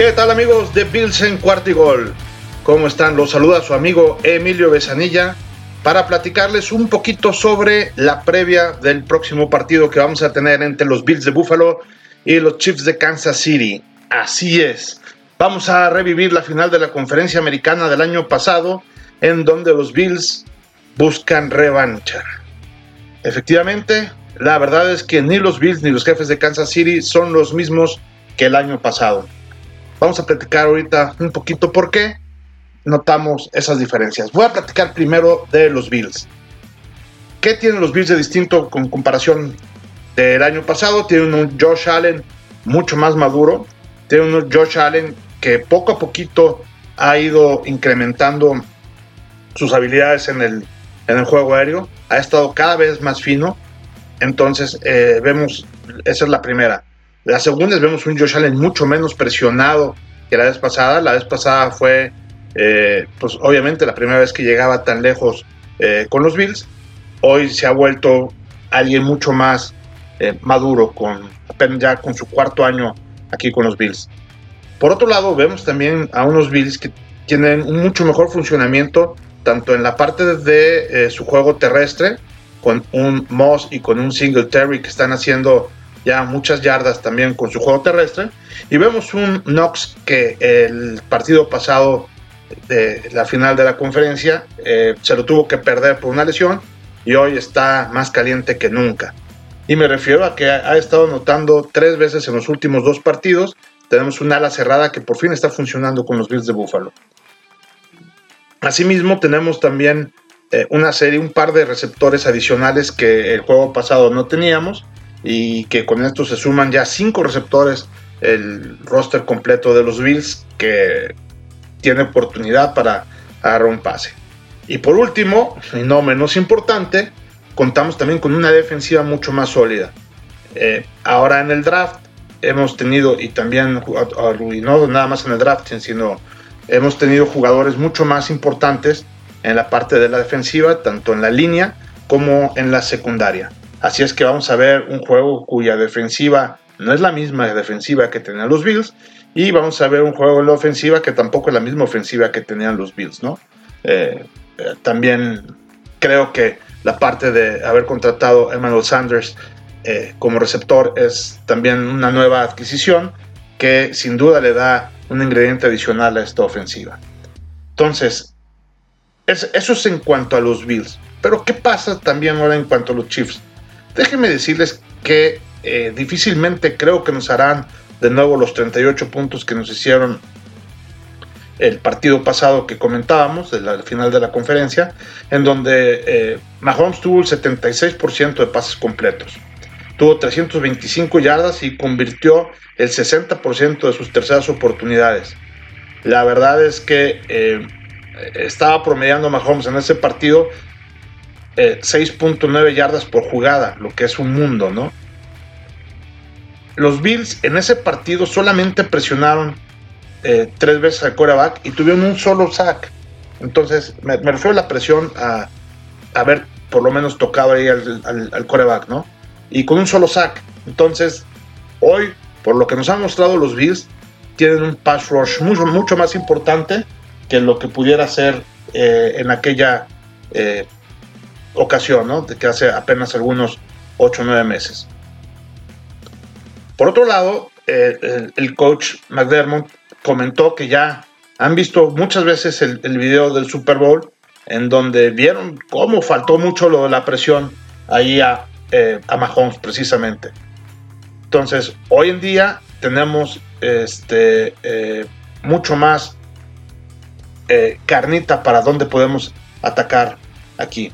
¿Qué tal amigos de Bills en Cuartigol? ¿Cómo están? Los saluda su amigo Emilio Besanilla para platicarles un poquito sobre la previa del próximo partido que vamos a tener entre los Bills de Buffalo y los Chiefs de Kansas City. Así es, vamos a revivir la final de la conferencia americana del año pasado en donde los Bills buscan revancha. Efectivamente, la verdad es que ni los Bills ni los jefes de Kansas City son los mismos que el año pasado. Vamos a platicar ahorita un poquito por qué notamos esas diferencias. Voy a platicar primero de los Bills. ¿Qué tienen los Bills de distinto con comparación del año pasado? Tienen un Josh Allen mucho más maduro. Tienen un Josh Allen que poco a poquito ha ido incrementando sus habilidades en el, en el juego aéreo. Ha estado cada vez más fino. Entonces, eh, vemos, esa es la primera. La segunda es vemos un Josh Allen mucho menos presionado que la vez pasada. La vez pasada fue, eh, pues obviamente la primera vez que llegaba tan lejos eh, con los Bills. Hoy se ha vuelto alguien mucho más eh, maduro, con ya con su cuarto año aquí con los Bills. Por otro lado, vemos también a unos Bills que tienen un mucho mejor funcionamiento, tanto en la parte de su juego terrestre, con un Moss y con un Singletary que están haciendo ya muchas yardas también con su juego terrestre. Y vemos un Knox que el partido pasado de la final de la conferencia eh, se lo tuvo que perder por una lesión y hoy está más caliente que nunca. Y me refiero a que ha estado notando tres veces en los últimos dos partidos. Tenemos un ala cerrada que por fin está funcionando con los Bills de Buffalo. Asimismo, tenemos también eh, una serie, un par de receptores adicionales que el juego pasado no teníamos y que con esto se suman ya cinco receptores el roster completo de los Bills que tiene oportunidad para agarrar un pase. Y por último, y no menos importante, contamos también con una defensiva mucho más sólida. Eh, ahora en el draft hemos tenido, y también, y no nada más en el draft, sino hemos tenido jugadores mucho más importantes en la parte de la defensiva, tanto en la línea como en la secundaria. Así es que vamos a ver un juego cuya defensiva no es la misma defensiva que tenían los Bills y vamos a ver un juego en la ofensiva que tampoco es la misma ofensiva que tenían los Bills, ¿no? Eh, eh, también creo que la parte de haber contratado a Emmanuel Sanders eh, como receptor es también una nueva adquisición que sin duda le da un ingrediente adicional a esta ofensiva. Entonces, eso es en cuanto a los Bills. Pero ¿qué pasa también ahora en cuanto a los Chiefs? Déjenme decirles que eh, difícilmente creo que nos harán de nuevo los 38 puntos que nos hicieron el partido pasado que comentábamos, la final de la conferencia, en donde eh, Mahomes tuvo el 76% de pases completos. Tuvo 325 yardas y convirtió el 60% de sus terceras oportunidades. La verdad es que eh, estaba promediando Mahomes en ese partido 6.9 eh, yardas por jugada, lo que es un mundo, ¿no? Los Bills en ese partido solamente presionaron eh, tres veces al coreback y tuvieron un solo sack. Entonces, me, refiero a la presión a haber por lo menos tocado ahí al, coreback, ¿no? Y con un solo sack. Entonces, hoy, por lo que nos han mostrado los Bills, tienen un pass rush mucho, mucho más importante que lo que pudiera ser eh, en aquella ocasión, ¿no? De que hace apenas algunos 8 o 9 meses. Por otro lado, el, coach McDermott comentó que ya han visto muchas veces el, video del Super Bowl en donde vieron cómo faltó mucho lo de la presión ahí a, eh, Mahomes precisamente. Entonces, hoy en día tenemos este, eh, mucho más eh, carnita para dónde podemos atacar aquí.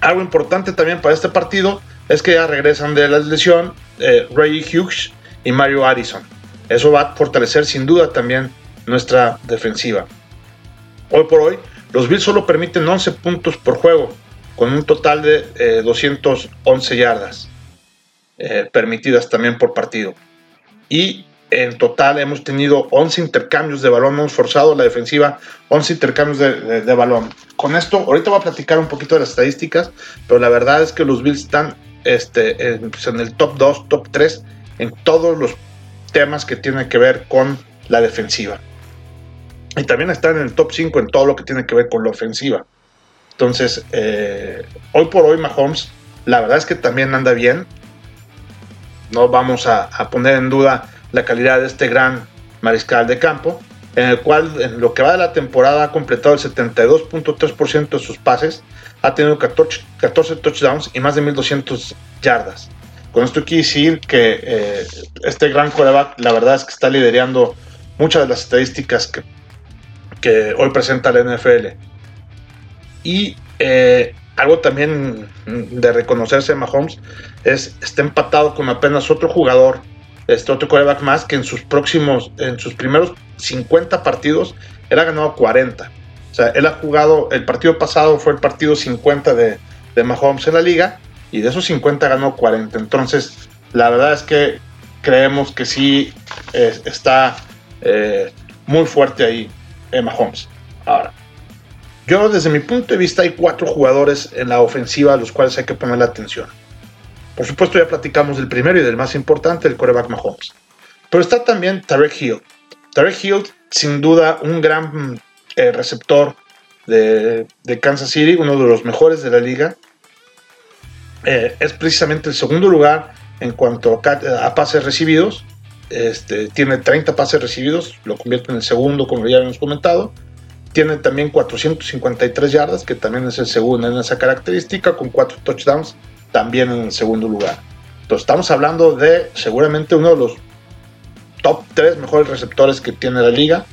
Algo importante también para este partido es que ya regresan de la lesión eh, Ray Hughes y Mario Addison. Eso va a fortalecer sin duda también nuestra defensiva. Hoy por hoy, los Bills solo permiten 11 puntos por juego, con un total de 211 eh, yardas eh, permitidas también por partido. Y en total hemos tenido 11 intercambios de balón, hemos forzado la defensiva 11 intercambios de, balón. Con esto, ahorita voy a platicar un poquito de las estadísticas, pero la verdad es que los Bills están este, pues, en, el top 2, top 3 en todos los temas que tienen que ver con la defensiva. Y también están en el top 5 en todo lo que tiene que ver con la ofensiva. Entonces, eh, hoy por hoy Mahomes, la verdad es que también anda bien. No vamos a, poner en duda la calidad de este gran mariscal de campo, en el cual en lo que va de la temporada ha completado el 72.3% de sus pases, ha tenido 14, 14, touchdowns y más de 1200 yardas. Con esto quiero decir que eh, este gran coreback, la verdad es que está liderando muchas de las estadísticas que, que hoy presenta la NFL. Y eh, algo también de reconocerse de Mahomes es está empatado con apenas otro jugador, este otro coreback más que en sus próximos, en sus primeros 50 partidos, él ha ganado 40. O sea, él ha jugado, el partido pasado fue el partido 50 de, de Mahomes en la liga y de esos 50 ganó 40. Entonces, la verdad es que creemos que sí eh, está eh, muy fuerte ahí Emma Holmes. Ahora, yo desde mi punto de vista hay cuatro jugadores en la ofensiva a los cuales hay que poner la atención. Por supuesto ya platicamos del primero y del más importante, el coreback Mahomes. Pero está también Tarek Hill. Tarek Hill, sin duda, un gran eh, receptor de, Kansas City, uno de los mejores de la liga. Eh, es precisamente el segundo lugar en cuanto a pases recibidos este, tiene 30 pases recibidos, lo convierte en el segundo, como ya hemos comentado. Tiene también 453 yardas, que también es el segundo en esa característica, con 4 touchdowns, también en el segundo lugar. Entonces estamos hablando de seguramente uno de los top 3 mejores receptores que tiene la liga,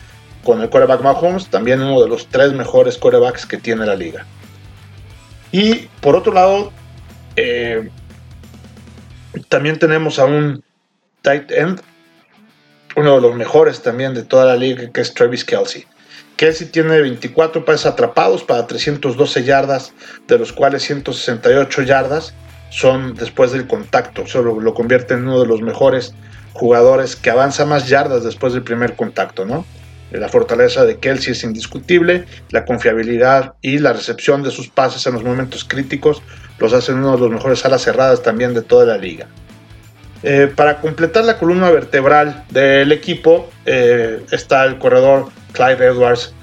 con el quarterback Mahomes, también uno de los 3 mejores quarterbacks que tiene la liga. Y por otro lado, eh, también tenemos a un tight end uno de los mejores también de toda la liga, que es Travis Kelsey. Kelsey tiene 24 pases atrapados para 312 yardas, de los cuales 168 yardas son después del contacto. Solo lo convierte en uno de los mejores jugadores que avanza más yardas después del primer contacto, ¿no? La fortaleza de Kelsey es indiscutible, la confiabilidad y la recepción de sus pases en los momentos críticos los hacen uno de los mejores alas cerradas también de toda la liga. Eh, para completar la columna vertebral del equipo eh, está el corredor Clyde Edwards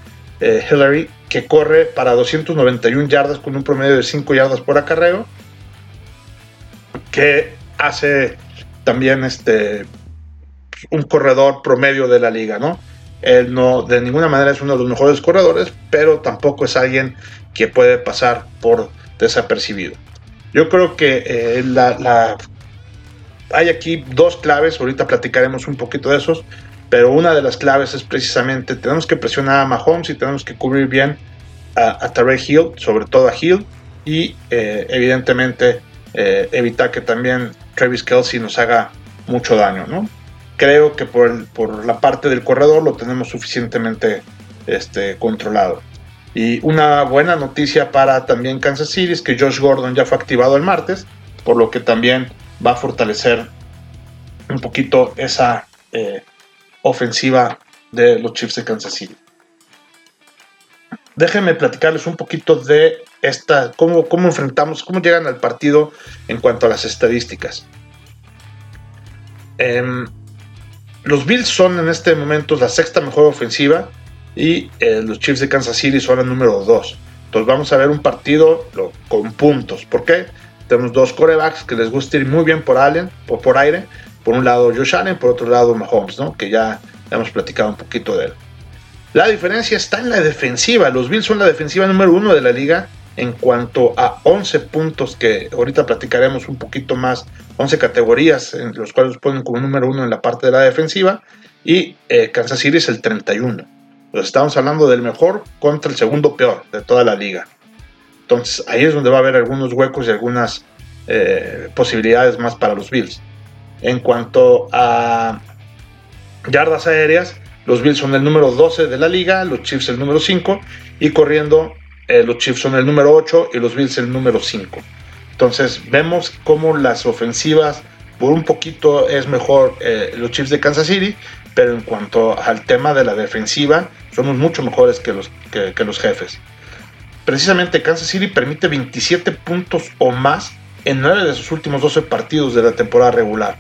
eh, Hillary, que corre para 291 yardas con un promedio de 5 yardas por acarreo, que hace también este, un corredor promedio de la liga, ¿no? Él no, de ninguna manera es uno de los mejores corredores, pero tampoco es alguien que puede pasar por desapercibido. Yo creo que la, hay aquí dos claves, ahorita platicaremos un poquito de esos, pero una de las claves es precisamente, tenemos que presionar a Mahomes y tenemos que cubrir bien a, a Hill, sobre todo a Hill, y eh, evidentemente eh, evitar que también Travis Kelsey nos haga mucho daño, ¿no? Creo que por, por la parte del corredor lo tenemos suficientemente este, controlado. Y una buena noticia para también Kansas City es que Josh Gordon ya fue activado el martes, por lo que también va a fortalecer un poquito esa eh, ofensiva de los Chiefs de Kansas City. Déjenme platicarles un poquito de esta, cómo, cómo enfrentamos, cómo llegan al partido en cuanto a las estadísticas. Em, los Bills son en este momento la sexta mejor ofensiva y eh, los Chiefs de Kansas City son el número 2. Entonces vamos a ver un partido con puntos. ¿Por qué? Tenemos dos corebacks que les gusta ir muy bien por Allen, por, por aire. Por un lado Josh Allen, por otro lado Mahomes, ¿no? que ya hemos platicado un poquito de él. La diferencia está en la defensiva. Los Bills son la defensiva número uno de la liga en cuanto a 11 puntos que ahorita platicaremos un poquito más, 11 categorías en los cuales ponen como número uno en la parte de la defensiva y eh, Kansas City es el 31. Pues estamos hablando del mejor contra el segundo peor de toda la liga. Entonces ahí es donde va a haber algunos huecos y algunas eh, posibilidades más para los Bills. En cuanto a yardas aéreas, los Bills son el número 12 de la liga, los Chiefs el número 5 y corriendo eh, los Chiefs son el número 8 y los Bills el número 5. Entonces vemos cómo las ofensivas por un poquito es mejor eh, los Chiefs de Kansas City, pero en cuanto al tema de la defensiva somos mucho mejores que los, que los jefes precisamente Kansas City permite 27 puntos o más en 9 de sus últimos 12 partidos de la temporada regular.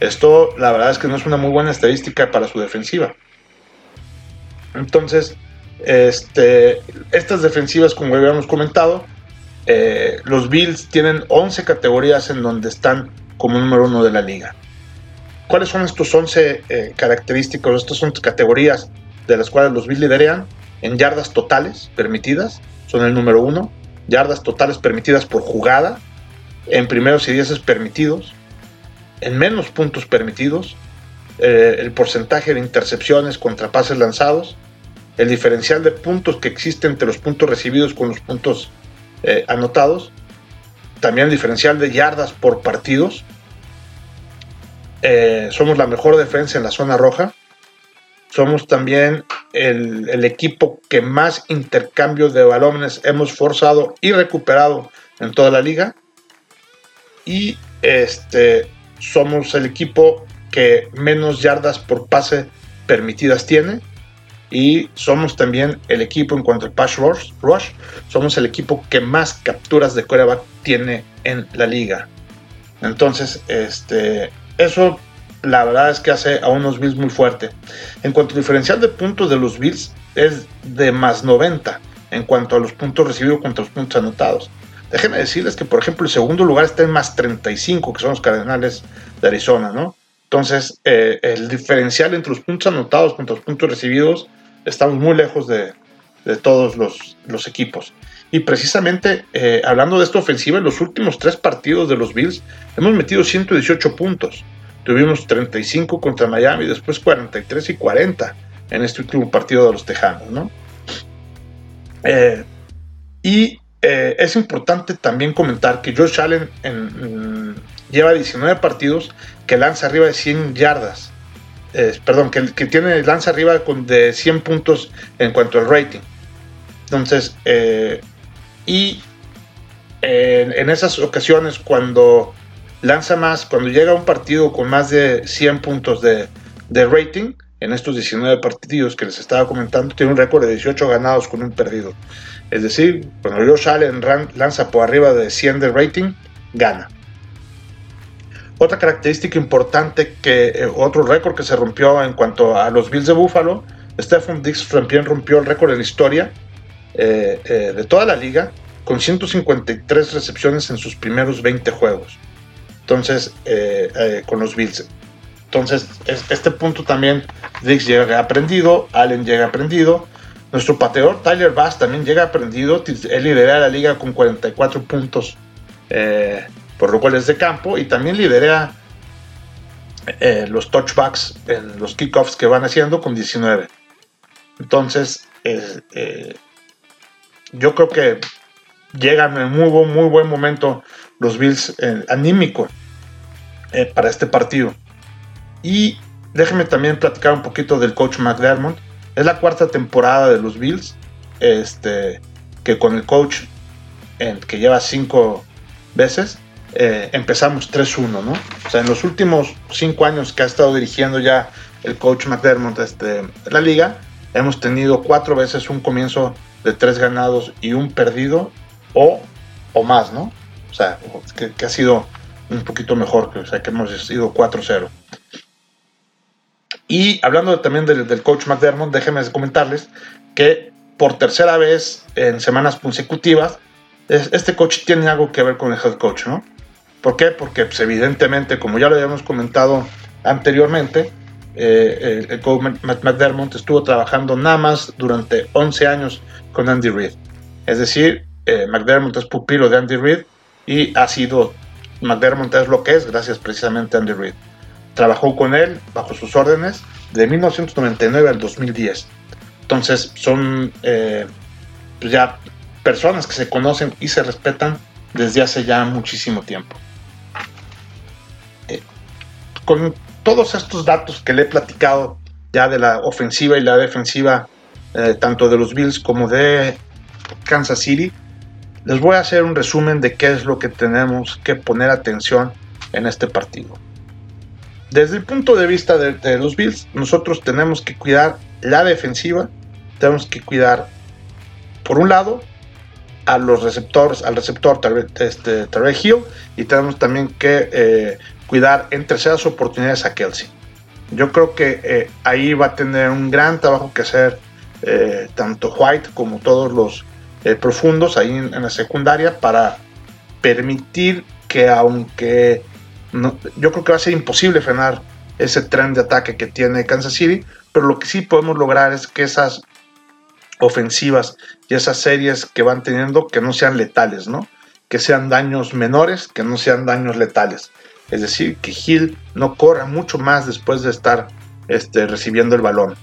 Esto la verdad es que no es una muy buena estadística para su defensiva. Entonces, este, estas defensivas, como habíamos comentado, eh, los Bills tienen 11 categorías en donde están como número uno de la liga. ¿Cuáles son estos 11 eh, características, estas 11 categorías de las cuales los Bills lideran? En yardas totales permitidas, son el número uno. Yardas totales permitidas por jugada, en primeros y dieces permitidos, en menos puntos permitidos, eh, el porcentaje de intercepciones contra pases lanzados, el diferencial de puntos que existe entre los puntos recibidos con los puntos eh, anotados, también el diferencial de yardas por partidos. Eh, somos la mejor defensa en la zona roja. Somos también el, equipo que más intercambios de balones hemos forzado y recuperado en toda la liga. Y este, somos el equipo que menos yardas por pase permitidas tiene y somos también el equipo en cuanto al pass rush, somos el equipo que más capturas de coreback tiene en la liga. Entonces, este, eso la verdad es que hace a unos Bills muy fuerte. En cuanto al diferencial de puntos de los Bills, es de más 90 en cuanto a los puntos recibidos contra los puntos anotados. Déjenme decirles que, por ejemplo, el segundo lugar está en más 35, que son los Cardenales de Arizona, ¿no? Entonces, eh, el diferencial entre los puntos anotados contra los puntos recibidos, estamos muy lejos de, todos los, equipos. Y precisamente, eh, hablando de esta ofensiva, en los últimos tres partidos de los Bills, hemos metido 118 puntos. Tuvimos 35 contra Miami, después 43 y 40 en este último partido de los Tejanos, ¿no? Eh, y es importante también comentar que Josh Allen en, lleva 19 partidos que lanza arriba de 100 yardas. Perdón, que, tiene lanza arriba de 100 puntos en cuanto al rating. Entonces, eh, y en esas ocasiones cuando lanza más, cuando llega a un partido con más de 100 puntos de, de rating, en estos 19 partidos que les estaba comentando, tiene un récord de 18 ganados con un perdido. Es decir, cuando Josh Allen lanza por arriba de 100 de rating, gana. Otra característica importante, que eh, otro récord que se rompió en cuanto a los Bills de Buffalo, Stephen Dix también rompió el récord en la historia eh, eh, de toda la liga con 153 recepciones en sus primeros 20 juegos. Entonces, con los Bills. Entonces, este punto también Dix llega aprendido, Allen llega aprendido. Nuestro pateador Tyler Bass también llega aprendido. Él lidera la liga con 44 puntos por lo cual es de campo y también lidera eh, los touchbacks en los kickoffs que van haciendo con 19. Entonces, eh, yo creo que llegan en muy, buen momento los Bills eh, anímico para este partido. Y déjenme también platicar un poquito del coach McDermott. Es la cuarta temporada de los Bills, este, que con el coach que lleva cinco veces, eh, empezamos 3-1, ¿no? O sea, en los últimos cinco años que ha estado dirigiendo ya el coach McDermott este, la liga, hemos tenido cuatro veces un comienzo de tres ganados y un perdido o, o más, ¿no? O sea, que, ha sido un poquito mejor, que, o sea, que hemos sido 4-0. Y hablando también del, del, coach McDermott, déjenme comentarles que por tercera vez en semanas consecutivas, este coach tiene algo que ver con el head coach, ¿no? ¿Por qué? Porque pues, evidentemente, como ya lo habíamos comentado anteriormente, eh, el, coach McDermott estuvo trabajando nada más durante 11 años con Andy Reid. Es decir, eh, McDermott es pupilo de Andy Reid y ha sido, McDermott es lo que es gracias precisamente a Andy Reid. Trabajó con él bajo sus órdenes de 1999 al 2010. Entonces son eh, pues ya personas que se conocen y se respetan desde hace ya muchísimo tiempo con todos estos datos que le he platicado ya de la ofensiva y la defensiva, eh, tanto de los Bills como de Kansas City, les voy a hacer un resumen de qué es lo que tenemos que poner atención en este partido. Desde el punto de vista de, los Bills, nosotros tenemos que cuidar la defensiva, tenemos que cuidar, por un lado, a los receptores, al receptor este, Hill, y tenemos también que eh, cuidar en terceras oportunidades a Kelsey. Yo creo que eh, ahí va a tener un gran trabajo que hacer eh, tanto White como todos los eh, profundos ahí en, la secundaria para permitir que aunque yo creo que va a ser imposible frenar ese tren de ataque que tiene Kansas City, pero lo que sí podemos lograr es que esas ofensivas y esas series que van teniendo que no sean letales, ¿no? Que sean daños menores, que no sean daños letales. Es decir, que Hill no corra mucho más después de estar este, recibiendo el balón.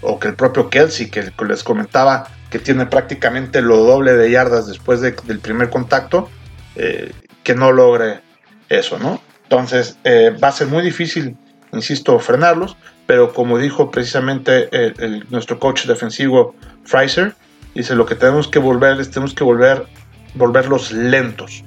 O que el propio Kelsey, que les comentaba que tiene prácticamente lo doble de yardas después del primer contacto, eh, que no logre eso, ¿no? Entonces eh, va a ser muy difícil, insisto, frenarlos, pero como dijo precisamente nuestro coach defensivo Fraser, dice lo que tenemos que volver es tenemos que volver volverlos lentos.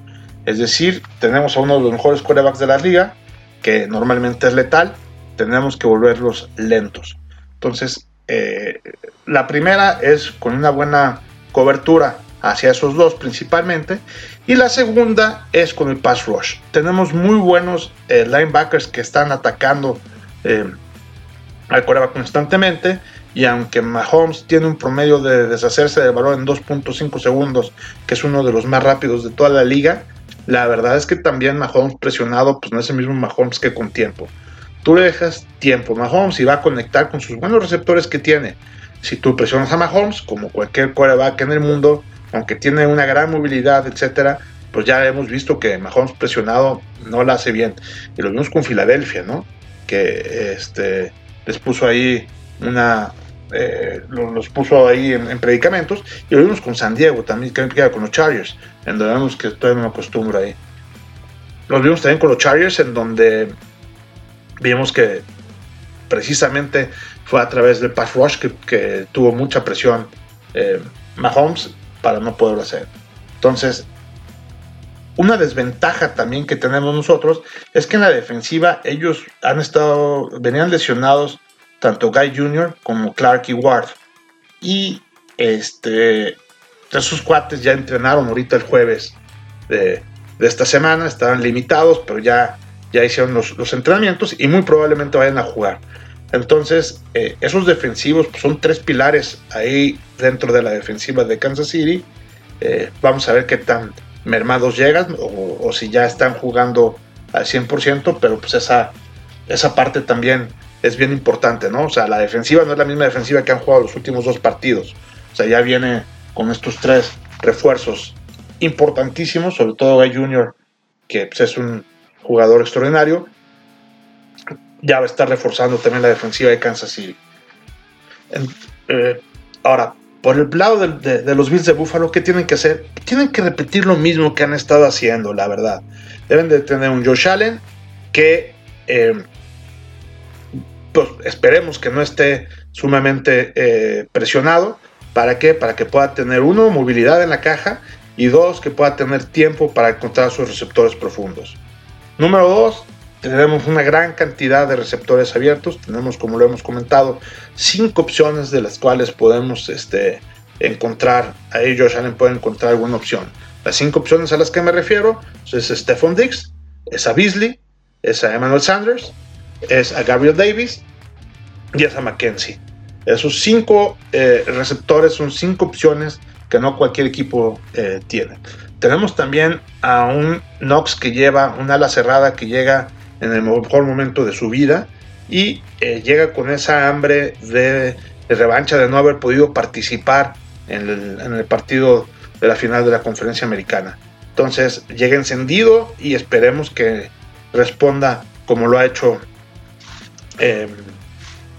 Es decir, tenemos a uno de los mejores quarterbacks de la liga, que normalmente es letal, tenemos que volverlos lentos. Entonces, eh, la primera es con una buena cobertura hacia esos dos principalmente. Y la segunda es con el pass rush. Tenemos muy buenos eh, linebackers que están atacando eh, al quarterback constantemente. Y aunque Mahomes tiene un promedio de deshacerse del balón en 2.5 segundos, que es uno de los más rápidos de toda la liga, la verdad es que también Mahomes presionado, pues no es el mismo Mahomes que con tiempo. Tú le dejas tiempo a Mahomes y va a conectar con sus buenos receptores que tiene. Si tú presionas a Mahomes, como cualquier quarterback en el mundo, aunque tiene una gran movilidad, etcétera, pues ya hemos visto que Mahomes presionado no la hace bien. Y lo vimos con Filadelfia, ¿no? Que este, les puso ahí una, eh, los, puso ahí en, predicamentos. Y lo vimos con San Diego también, que con los Chargers, en donde vemos que todavía no acostumbra ahí. Los vimos también con los Chargers, en donde vimos que precisamente fue a través del pass rush que, tuvo mucha presión eh, Mahomes para no poderlo hacer. Entonces, una desventaja también que tenemos nosotros es que en la defensiva ellos han estado, venían lesionados tanto Guy Jr. como Clark y Ward. Y este, esos cuates ya entrenaron ahorita el jueves de, esta semana, estaban limitados, pero ya, ya hicieron los, entrenamientos y muy probablemente vayan a jugar. Entonces, eh, esos defensivos pues, son tres pilares ahí dentro de la defensiva de Kansas City. Eh, vamos a ver qué tan mermados llegan o, o, si ya están jugando al 100%, pero pues esa, esa parte también es bien importante, ¿no? O sea, la defensiva no es la misma defensiva que han jugado los últimos dos partidos. O sea, ya viene con estos tres refuerzos importantísimos, sobre todo Guy Jr., que pues, es un jugador extraordinario, ya va a estar reforzando también la defensiva de Kansas City. Eh, ahora, por el lado de, los Bills de Buffalo, ¿qué tienen que hacer? Tienen que repetir lo mismo que han estado haciendo, la verdad. Deben de tener un Josh Allen que eh, pues esperemos que no esté sumamente eh, presionado. ¿Para qué? Para que pueda tener uno, movilidad en la caja y dos, que pueda tener tiempo para encontrar sus receptores profundos. Número dos, tenemos una gran cantidad de receptores abiertos. Tenemos, como lo hemos comentado, cinco opciones de las cuales podemos este, encontrar. Ahí Josh Allen puede encontrar alguna opción. Las cinco opciones a las que me refiero es Stephon Diggs, es a Beasley, es a Emmanuel Sanders, es a Gabriel Davis y es a Mackenzie. Esos cinco eh, receptores son cinco opciones que no cualquier equipo eh, tiene. Tenemos también a un Knox que lleva una ala cerrada que llega en el mejor momento de su vida y eh, llega con esa hambre de, revancha de no haber podido participar en el, en el partido de la final de la conferencia americana. Entonces llega encendido y esperemos que responda como lo ha hecho Em,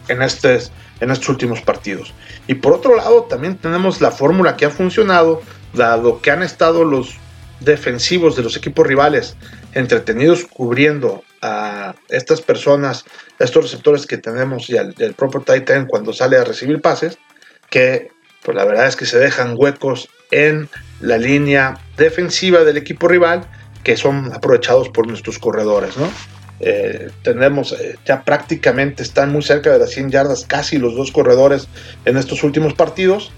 en, estos, en estos últimos partidos. Y por otro lado, también tenemos la fórmula que ha funcionado, dado que han estado los defensivos de los equipos rivales entretenidos cubriendo a estas personas, estos receptores que tenemos y al, propio Titan cuando sale a recibir pases, que pues la verdad es que se dejan huecos en la línea defensiva del equipo rival que son aprovechados por nuestros corredores, ¿no? Eh, tenemos eh, ya prácticamente están muy cerca de las 100 yardas casi los dos corredores en estos últimos partidos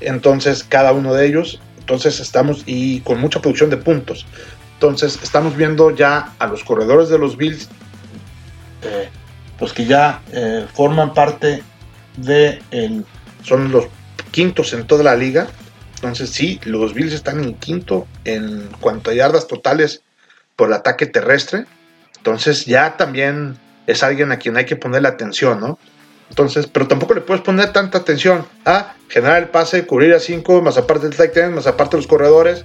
entonces cada uno de ellos entonces estamos y con mucha producción de puntos entonces estamos viendo ya a los corredores de los Bills eh, pues que ya forman parte de el, son los quintos en toda la liga. Entonces sí, los Bills están en quinto en cuanto a yardas totales por el ataque terrestre. Entonces ya también es alguien a quien hay que ponerle atención, ¿no? Entonces, pero tampoco le puedes poner tanta atención a generar el pase, cubrir a 5, más aparte del tight end, más aparte los corredores,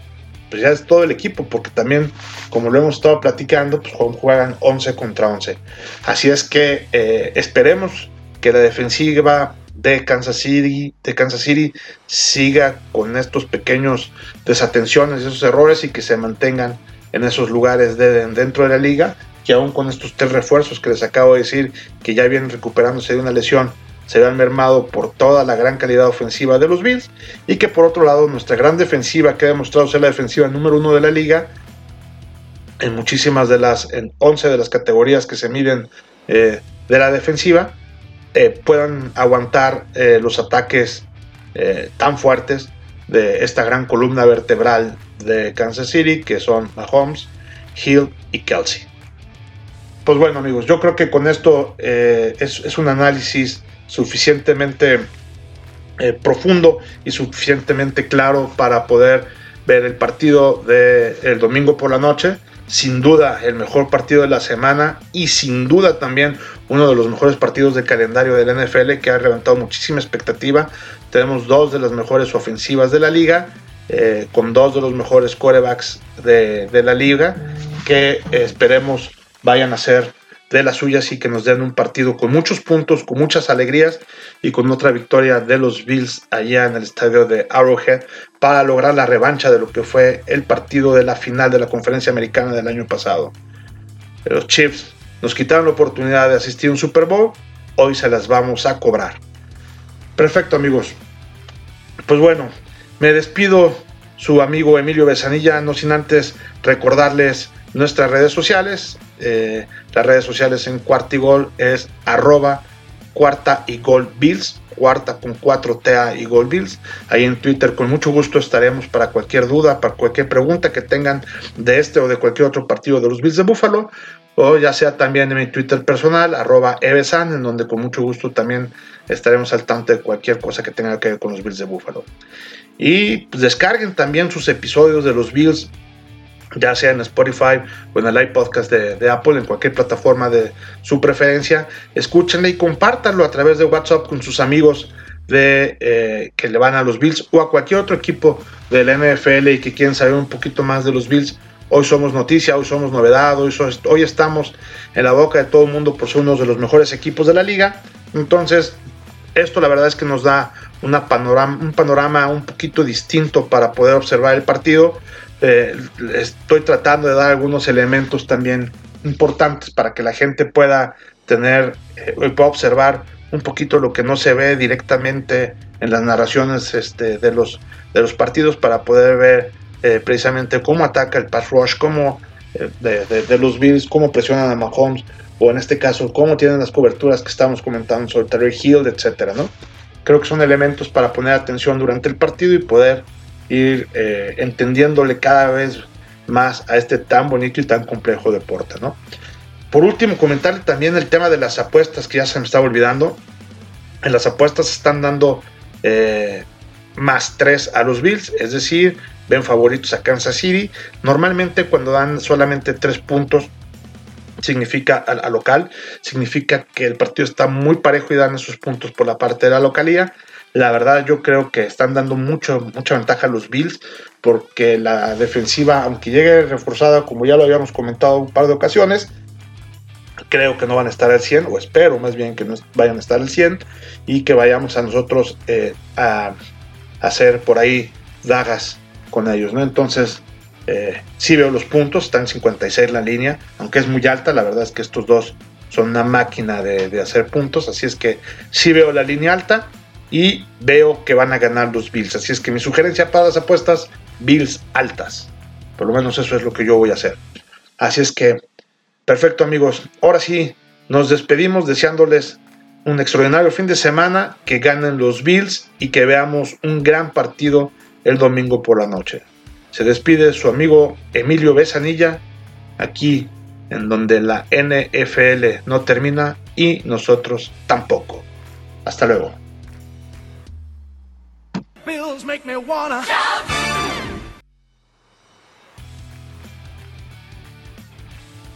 pues ya es todo el equipo, porque también, como lo hemos estado platicando, pues juegan 11 contra 11. Así es que eh, esperemos que la defensiva de Kansas City, de Kansas City siga con estos pequeños desatenciones, esos errores y que se mantengan en esos lugares de, dentro de la liga que aún con estos tres refuerzos que les acabo de decir que ya vienen recuperándose de una lesión, se vean mermado por toda la gran calidad ofensiva de los Bills y que por otro lado nuestra gran defensiva que ha demostrado ser la defensiva número uno de la liga en muchísimas de las, en 11 de las categorías que se miden eh, de la defensiva, eh, puedan aguantar eh, los ataques tan fuertes de esta gran columna vertebral de Kansas City que son Mahomes, Hill y Kelsey. Pues bueno amigos, yo creo que con esto eh, es, un análisis suficientemente eh, profundo y suficientemente claro para poder ver el partido del domingo por la noche. Sin duda el mejor partido de la semana y sin duda también uno de los mejores partidos de calendario del NFL que ha levantado muchísima expectativa. Tenemos dos de las mejores ofensivas de la liga, eh, con dos de los mejores de, de la liga, que esperemos vayan a ser de las suyas y que nos den un partido con muchos puntos, con muchas alegrías y con otra victoria de los Bills allá en el estadio de Arrowhead para lograr la revancha de lo que fue el partido de la final de la conferencia americana del año pasado. Los Chiefs nos quitaron la oportunidad de asistir a un Super Bowl, hoy se las vamos a cobrar. Perfecto amigos. Pues bueno, me despido su amigo Emilio Besanilla, no sin antes recordarles nuestras redes sociales. Eh, las redes sociales en Cuartigol es arroba cuarta y gol bills, cuarta con 4 TA y gol bills. Ahí en Twitter con mucho gusto estaremos para cualquier duda, para cualquier pregunta que tengan de este o de cualquier otro partido de los Bills de Buffalo. O ya sea también en mi Twitter personal, arroba evesan, en donde con mucho gusto también estaremos al tanto de cualquier cosa que tenga que ver con los Bills de Buffalo. Y pues, descarguen también sus episodios de los Bills ya sea en Spotify o en el iPodcast de, de, Apple, en cualquier plataforma de su preferencia, escúchenle y compártanlo a través de WhatsApp con sus amigos de eh, que le van a los Bills o a cualquier otro equipo del NFL y que quieren saber un poquito más de los Bills. Hoy somos noticia, hoy somos novedad, hoy, hoy estamos en la boca de todo el mundo por ser uno de los mejores equipos de la liga. Entonces, esto la verdad es que nos da una panorama, un panorama un poquito distinto para poder observar el partido eh, estoy tratando de dar algunos elementos también importantes para que la gente pueda tener, eh, pueda observar un poquito lo que no se ve directamente en las narraciones este, de, los, de los partidos para poder ver eh, precisamente cómo ataca el pass rush, cómo de, los Bills, cómo presionan a Mahomes, o en este caso, cómo tienen las coberturas que estamos comentando sobre Terry Hill, etcétera, ¿no? Creo que son elementos para poner atención durante el partido y poder ir eh, entendiéndole cada vez más a este tan bonito y tan complejo deporte, ¿no? Por último, comentarle también el tema de las apuestas, que ya se me estaba olvidando. En las apuestas están dando eh, más 3 a los Bills, es decir, ven favoritos a Kansas City. Normalmente cuando dan solamente 3 puntos, significa a, local, significa que el partido está muy parejo y dan esos puntos por la parte de la localía. La verdad yo creo que están dando mucho, mucha ventaja a los Bills porque la defensiva, aunque llegue reforzada, como ya lo habíamos comentado un par de ocasiones, creo que no van a estar al 100, o espero más bien que no vayan a estar al 100 y que vayamos a nosotros eh, a, hacer por ahí dagas con ellos, ¿no? Entonces, eh, sí veo los puntos, están en 56 la línea, aunque es muy alta, la verdad es que estos dos son una máquina de, de hacer puntos, así es que sí veo la línea alta y veo que van a ganar los Bills. Así es que mi sugerencia para las apuestas, Bills altas. Por lo menos eso es lo que yo voy a hacer. Así es que, perfecto amigos. Ahora sí, nos despedimos deseándoles un extraordinario fin de semana, que ganen los Bills y que veamos un gran partido el domingo por la noche. Se despide su amigo Emilio Besanilla, aquí en donde la NFL no termina y nosotros tampoco. Hasta luego. Bills make me wanna shout.